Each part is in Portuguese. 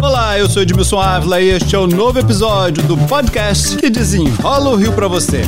Olá, eu sou Edmilson Ávila e este é o novo episódio do podcast que desenrola o Rio para você.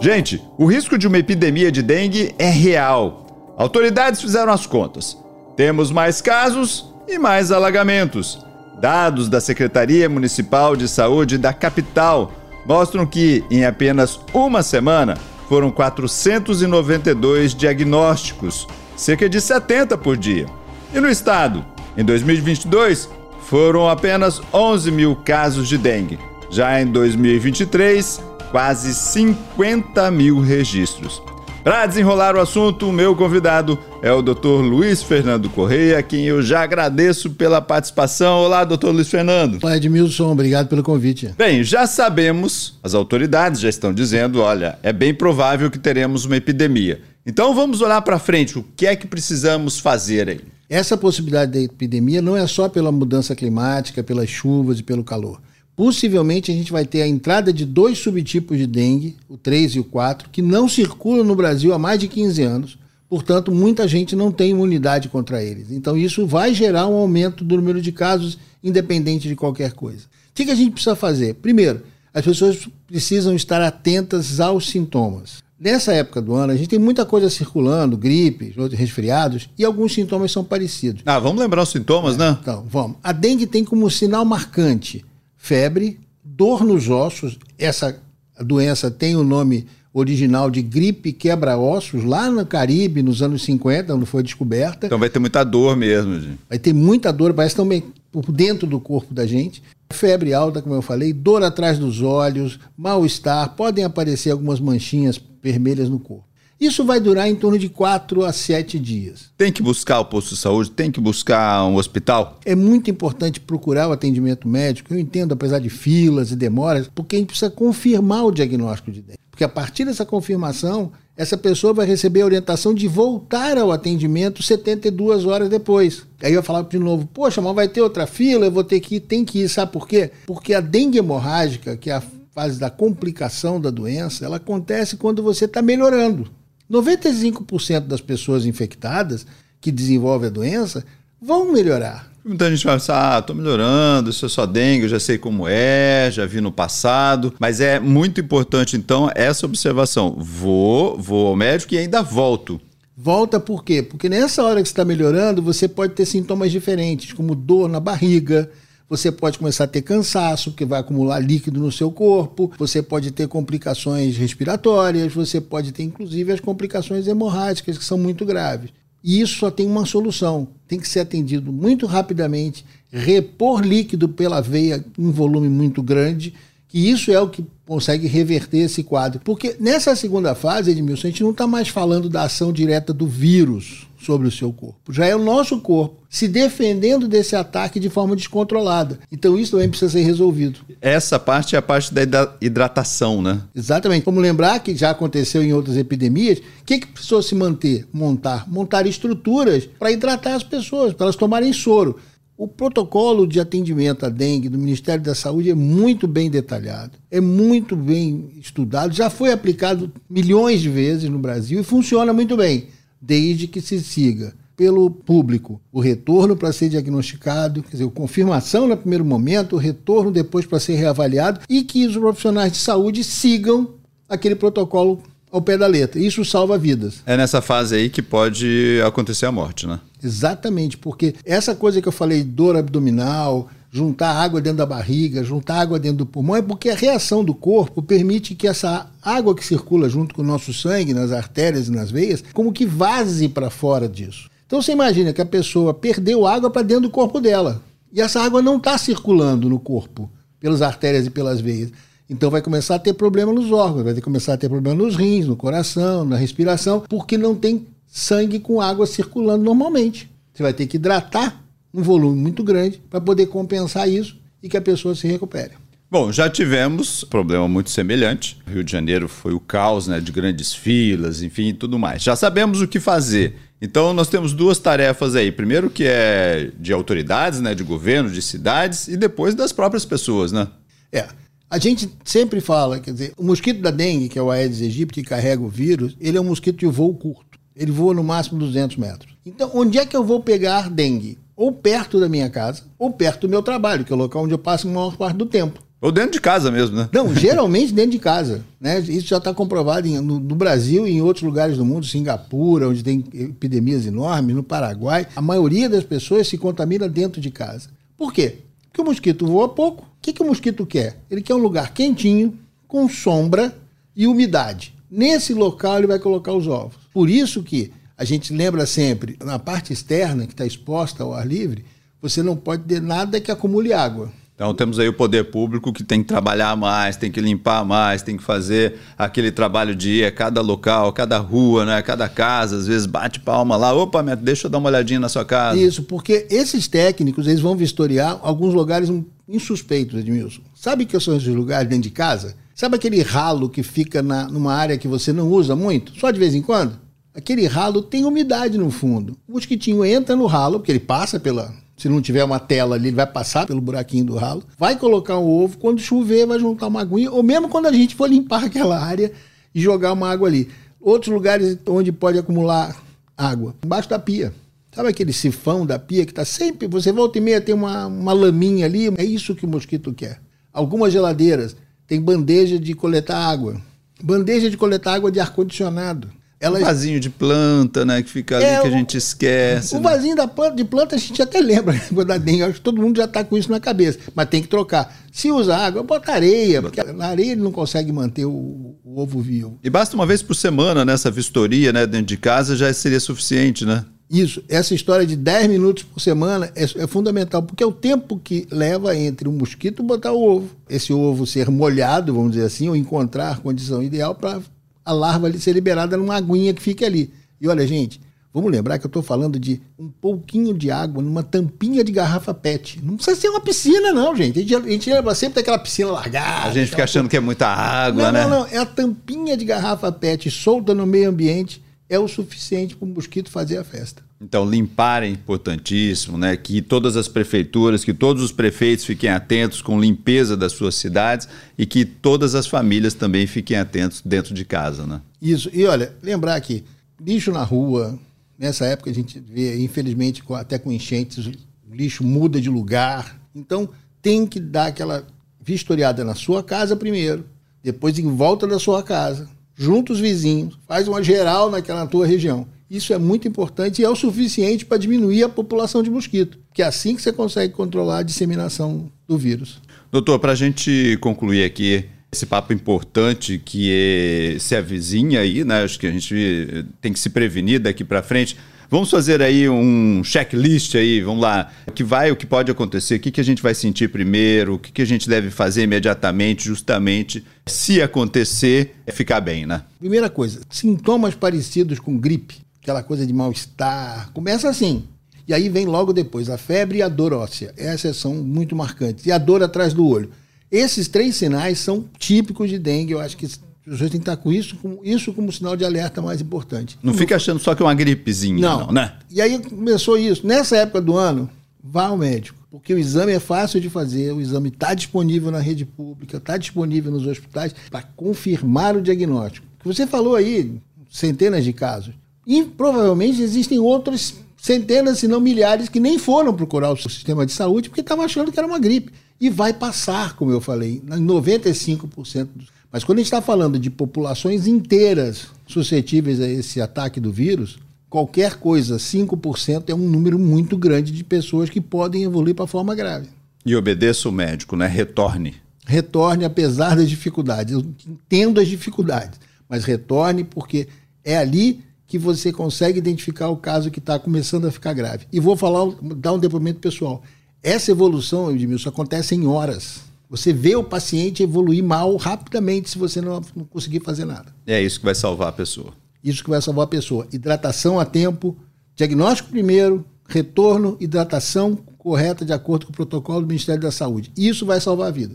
Gente, o risco de uma epidemia de dengue é real. Autoridades fizeram as contas. Temos mais casos e mais alagamentos. Dados da Secretaria Municipal de Saúde da capital mostram que, em apenas uma semana, foram 492 diagnósticos, cerca de 70 por dia. E no estado, em 2022, foram apenas 11 mil casos de dengue. Já em 2023, quase 50 mil registros. Para desenrolar o assunto, o meu convidado é o Dr. Luiz Fernando Correia, a quem eu já agradeço pela participação. Olá, doutor Luiz Fernando. Olá, Edmilson, obrigado pelo convite. Bem, já sabemos, as autoridades já estão dizendo, olha, é bem provável que teremos uma epidemia. Então vamos olhar para frente, o que é que precisamos fazer aí? Essa possibilidade da epidemia não é só pela mudança climática, pelas chuvas e pelo calor. Possivelmente a gente vai ter a entrada de dois subtipos de dengue, o 3 e o 4, que não circulam no Brasil há mais de 15 anos. Portanto, muita gente não tem imunidade contra eles. Então, isso vai gerar um aumento do número de casos, independente de qualquer coisa. O que a gente precisa fazer? Primeiro, as pessoas precisam estar atentas aos sintomas. Nessa época do ano, a gente tem muita coisa circulando, gripe, resfriados, e alguns sintomas são parecidos. Ah, vamos lembrar os sintomas, é, né? Então, vamos. A dengue tem como sinal marcante febre, dor nos ossos. Essa doença tem o nome original de gripe quebra-ossos, lá no Caribe, nos anos 50, quando foi descoberta. Então vai ter muita dor mesmo, gente. Vai ter muita dor, parece também por dentro do corpo da gente. Febre alta, como eu falei, dor atrás dos olhos, mal-estar, podem aparecer algumas manchinhas vermelhas no corpo. Isso vai durar em torno de 4 a 7 dias. Tem que buscar o posto de saúde? Tem que buscar um hospital? É muito importante procurar o atendimento médico. Eu entendo, apesar de filas e demoras, porque a gente precisa confirmar o diagnóstico de dengue. Porque a partir dessa confirmação, essa pessoa vai receber a orientação de voltar ao atendimento 72 horas depois. Aí eu falar de novo, poxa, mas vai ter outra fila, eu vou ter que ir, tem que ir, sabe por quê? Porque a dengue hemorrágica, que é a fase da complicação da doença, ela acontece quando você está melhorando. 95% das pessoas infectadas que desenvolvem a doença vão melhorar. Muita gente vai pensar, ah, tô melhorando, isso é só dengue, eu já sei como é, já vi no passado. Mas é muito importante, então, essa observação. Vou, vou ao médico e ainda volto. Volta por quê? Porque nessa hora que você está melhorando, você pode ter sintomas diferentes, como dor na barriga, você pode começar a ter cansaço, porque vai acumular líquido no seu corpo, você pode ter complicações respiratórias, você pode ter inclusive as complicações hemorrágicas, que são muito graves. E isso só tem uma solução: tem que ser atendido muito rapidamente, repor líquido pela veia em volume muito grande, que isso é o que consegue reverter esse quadro. Porque nessa segunda fase, Edmilson, a gente não está mais falando da ação direta do vírus sobre o seu corpo. Já é o nosso corpo se defendendo desse ataque de forma descontrolada. Então isso também precisa ser resolvido. Essa parte é a parte da hidratação, né? Exatamente. Vamos lembrar que já aconteceu em outras epidemias. O que, que precisou se manter? Montar. Montar estruturas para hidratar as pessoas, para elas tomarem soro. O protocolo de atendimento à dengue do Ministério da Saúde é muito bem detalhado, é muito bem estudado, já foi aplicado milhões de vezes no Brasil e funciona muito bem desde que se siga pelo público o retorno para ser diagnosticado, quer dizer, a confirmação no primeiro momento, o retorno depois para ser reavaliado e que os profissionais de saúde sigam aquele protocolo ao pé da letra. Isso salva vidas. É nessa fase aí que pode acontecer a morte, né? Exatamente, porque essa coisa que eu falei, dor abdominal, juntar água dentro da barriga, juntar água dentro do pulmão, é porque a reação do corpo permite que essa água que circula junto com o nosso sangue, nas artérias e nas veias, como que vaze para fora disso. Então você imagina que a pessoa perdeu água para dentro do corpo dela. E essa água não está circulando no corpo, pelas artérias e pelas veias. Então vai começar a ter problema nos órgãos, vai começar a ter problema nos rins, no coração, na respiração, porque não tem sangue com água circulando normalmente. Você vai ter que hidratar um volume muito grande para poder compensar isso e que a pessoa se recupere. Bom, já tivemos problema muito semelhante. Rio de Janeiro foi o caos, né, de grandes filas, enfim, tudo mais. Já sabemos o que fazer. Então nós temos duas tarefas aí. Primeiro que é de autoridades, né, de governo, de cidades e depois das próprias pessoas, né? É. A gente sempre fala, quer dizer, o mosquito da dengue, que é o Aedes aegypti, que carrega o vírus, ele é um mosquito de voo curto. Ele voa no máximo 200 metros. Então, onde é que eu vou pegar dengue? Ou perto da minha casa, ou perto do meu trabalho, que é o local onde eu passo a maior parte do tempo. Ou dentro de casa mesmo, né? Não, geralmente dentro de casa. Né? Isso já está comprovado em, no, no, Brasil e em outros lugares do mundo, Singapura, onde tem epidemias enormes, no Paraguai. A maioria das pessoas se contamina dentro de casa. Por quê? Porque o mosquito voa pouco. O que, que o mosquito quer? Ele quer um lugar quentinho, com sombra e umidade. Nesse local ele vai colocar os ovos. Por isso que a gente lembra sempre, na parte externa, que está exposta ao ar livre, você não pode ter nada que acumule água. Então temos aí o poder público que tem que trabalhar mais, tem que limpar mais, tem que fazer aquele trabalho de ir a cada local, cada rua, né, cada casa, às vezes bate palma lá, opa, deixa eu dar uma olhadinha na sua casa. Isso, porque esses técnicos, eles vão vistoriar alguns lugares insuspeitos, Edmilson. Sabe que são esses lugares dentro de casa? Sabe aquele ralo que fica na, numa área que você não usa muito, só de vez em quando? Aquele ralo tem umidade no fundo. O mosquitinho entra no ralo, porque ele passa pela se não tiver uma tela ali, ele vai passar pelo buraquinho do ralo, vai colocar o ovo, quando chover, vai juntar uma aguinha, ou mesmo quando a gente for limpar aquela área e jogar uma água ali. Outros lugares onde pode acumular água, embaixo da pia. Sabe aquele sifão da pia que está sempre. Você volta e meia, tem uma, uma laminha ali. É isso que o mosquito quer. Algumas geladeiras têm bandeja de coletar água. Bandeja de coletar água de ar-condicionado. Elas... Um vasinho de planta, né? Que fica ali é, que a gente esquece. O né? vasinho da planta, de planta a gente até lembra da dengue. Acho que todo mundo já está com isso na cabeça. Mas tem que trocar. Se usa água, bota areia, porque na areia ele não consegue manter o, o, ovo vivo. E basta uma vez por semana nessa vistoria, né? Dentro de casa já seria suficiente, né? Isso, essa história de 10 minutos por semana é, é, fundamental, porque é o tempo que leva entre o mosquito botar o ovo. Esse ovo ser molhado, vamos dizer assim, ou encontrar a condição ideal para a larva ali ser liberada numa aguinha que fica ali. E olha, gente, vamos lembrar que eu estou falando de um pouquinho de água numa tampinha de garrafa PET. Não precisa ser uma piscina, não, gente. A gente, a gente lembra sempre daquela piscina largada. A gente fica achando que é muita água, não, né? Não, não, é a tampinha de garrafa PET solta no meio ambiente é o suficiente para o mosquito fazer a festa. Então, limpar é importantíssimo, né? Que todas as prefeituras, que todos os prefeitos fiquem atentos com limpeza das suas cidades e que todas as famílias também fiquem atentos dentro de casa, né? Isso. E olha, lembrar que lixo na rua, nessa época a gente vê, infelizmente, até com enchentes, o lixo muda de lugar. Então, tem que dar aquela vistoriada na sua casa primeiro, depois em volta da sua casa, junta os vizinhos, faz uma geral naquela tua região isso é muito importante e é o suficiente para diminuir a população de mosquito, que é assim que você consegue controlar a disseminação do vírus. Doutor, para a gente concluir aqui esse papo importante que é, se avizinha aí, né? Acho que a gente tem que se prevenir daqui para frente. Vamos fazer aí um checklist aí, vamos lá. O que vai, o que pode acontecer, o que, que a gente vai sentir primeiro, o que, que a gente deve fazer imediatamente, justamente, se acontecer, é ficar bem, né? Primeira coisa, sintomas parecidos com gripe aquela coisa de mal-estar. Começa assim. E aí vem logo depois a febre e a dor óssea. Essas são muito marcantes. E a dor atrás do olho. Esses três sinais são típicos de dengue. Eu acho que as pessoas têm que estar com isso, com isso como sinal de alerta mais importante. Não, não fica achando só que é uma gripezinha, não, não, né? E aí começou isso. Nessa época do ano, vá ao médico. Porque o exame é fácil de fazer, o exame está disponível na rede pública, está disponível nos hospitais para confirmar o diagnóstico. Que você falou aí, centenas de casos. E provavelmente existem outras centenas, se não milhares, que nem foram procurar o sistema de saúde porque estavam achando que era uma gripe. E vai passar, como eu falei, 95%. Dos... Mas quando a gente está falando de populações inteiras suscetíveis a esse ataque do vírus, qualquer coisa, 5% é um número muito grande de pessoas que podem evoluir para forma grave. E obedeça o médico, né? Retorne. Retorne apesar das dificuldades. Eu entendo as dificuldades, mas retorne porque é ali que você consegue identificar o caso que está começando a ficar grave. E vou falar, dar um depoimento pessoal. Essa evolução, Edmilson, acontece em horas. Você vê o paciente evoluir mal rapidamente se você não, não conseguir fazer nada. É isso que vai salvar a pessoa. Isso que vai salvar a pessoa. Hidratação a tempo, diagnóstico primeiro, retorno, hidratação correta de acordo com o protocolo do Ministério da Saúde. Isso vai salvar a vida.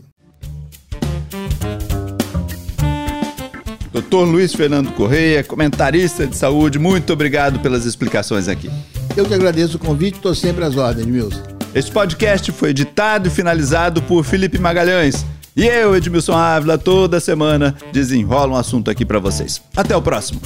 Doutor Luiz Fernando Correia, comentarista de saúde, muito obrigado pelas explicações aqui. Eu que agradeço o convite, estou sempre às ordens, Milson. Este podcast foi editado e finalizado por Felipe Magalhães. E eu, Edmilson Ávila, toda semana desenrola um assunto aqui para vocês. Até o próximo.